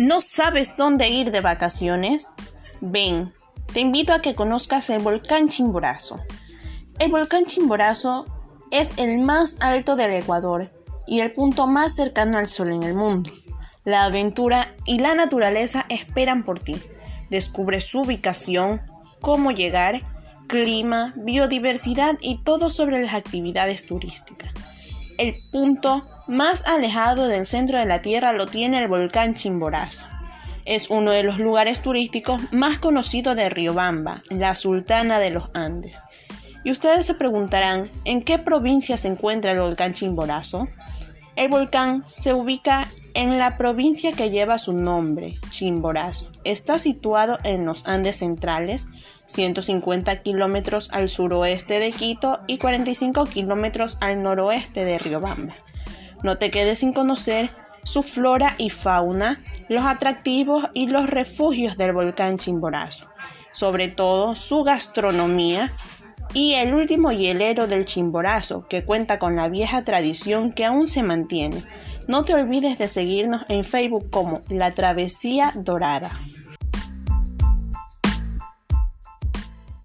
¿No sabes dónde ir de vacaciones? Ven, te invito a que conozcas el volcán Chimborazo. El volcán Chimborazo es el más alto del Ecuador y el punto más cercano al Sol en el mundo. La aventura y la naturaleza esperan por ti. Descubre su ubicación, cómo llegar, clima, biodiversidad y todo sobre las actividades turísticas. El punto más alejado del centro de la Tierra lo tiene el volcán Chimborazo. Es uno de los lugares turísticos más conocidos de Riobamba, la Sultana de los Andes. Y ustedes se preguntarán, ¿en qué provincia se encuentra el volcán Chimborazo? El volcán se ubica en la provincia que lleva su nombre, Chimborazo. Está situado en los Andes centrales, 150 kilómetros al suroeste de Quito y 45 kilómetros al noroeste de Riobamba. No te quedes sin conocer su flora y fauna, los atractivos y los refugios del volcán Chimborazo, sobre todo su gastronomía y el último hielero del Chimborazo, que cuenta con la vieja tradición que aún se mantiene. No te olvides de seguirnos en Facebook como La Travesía Dorada.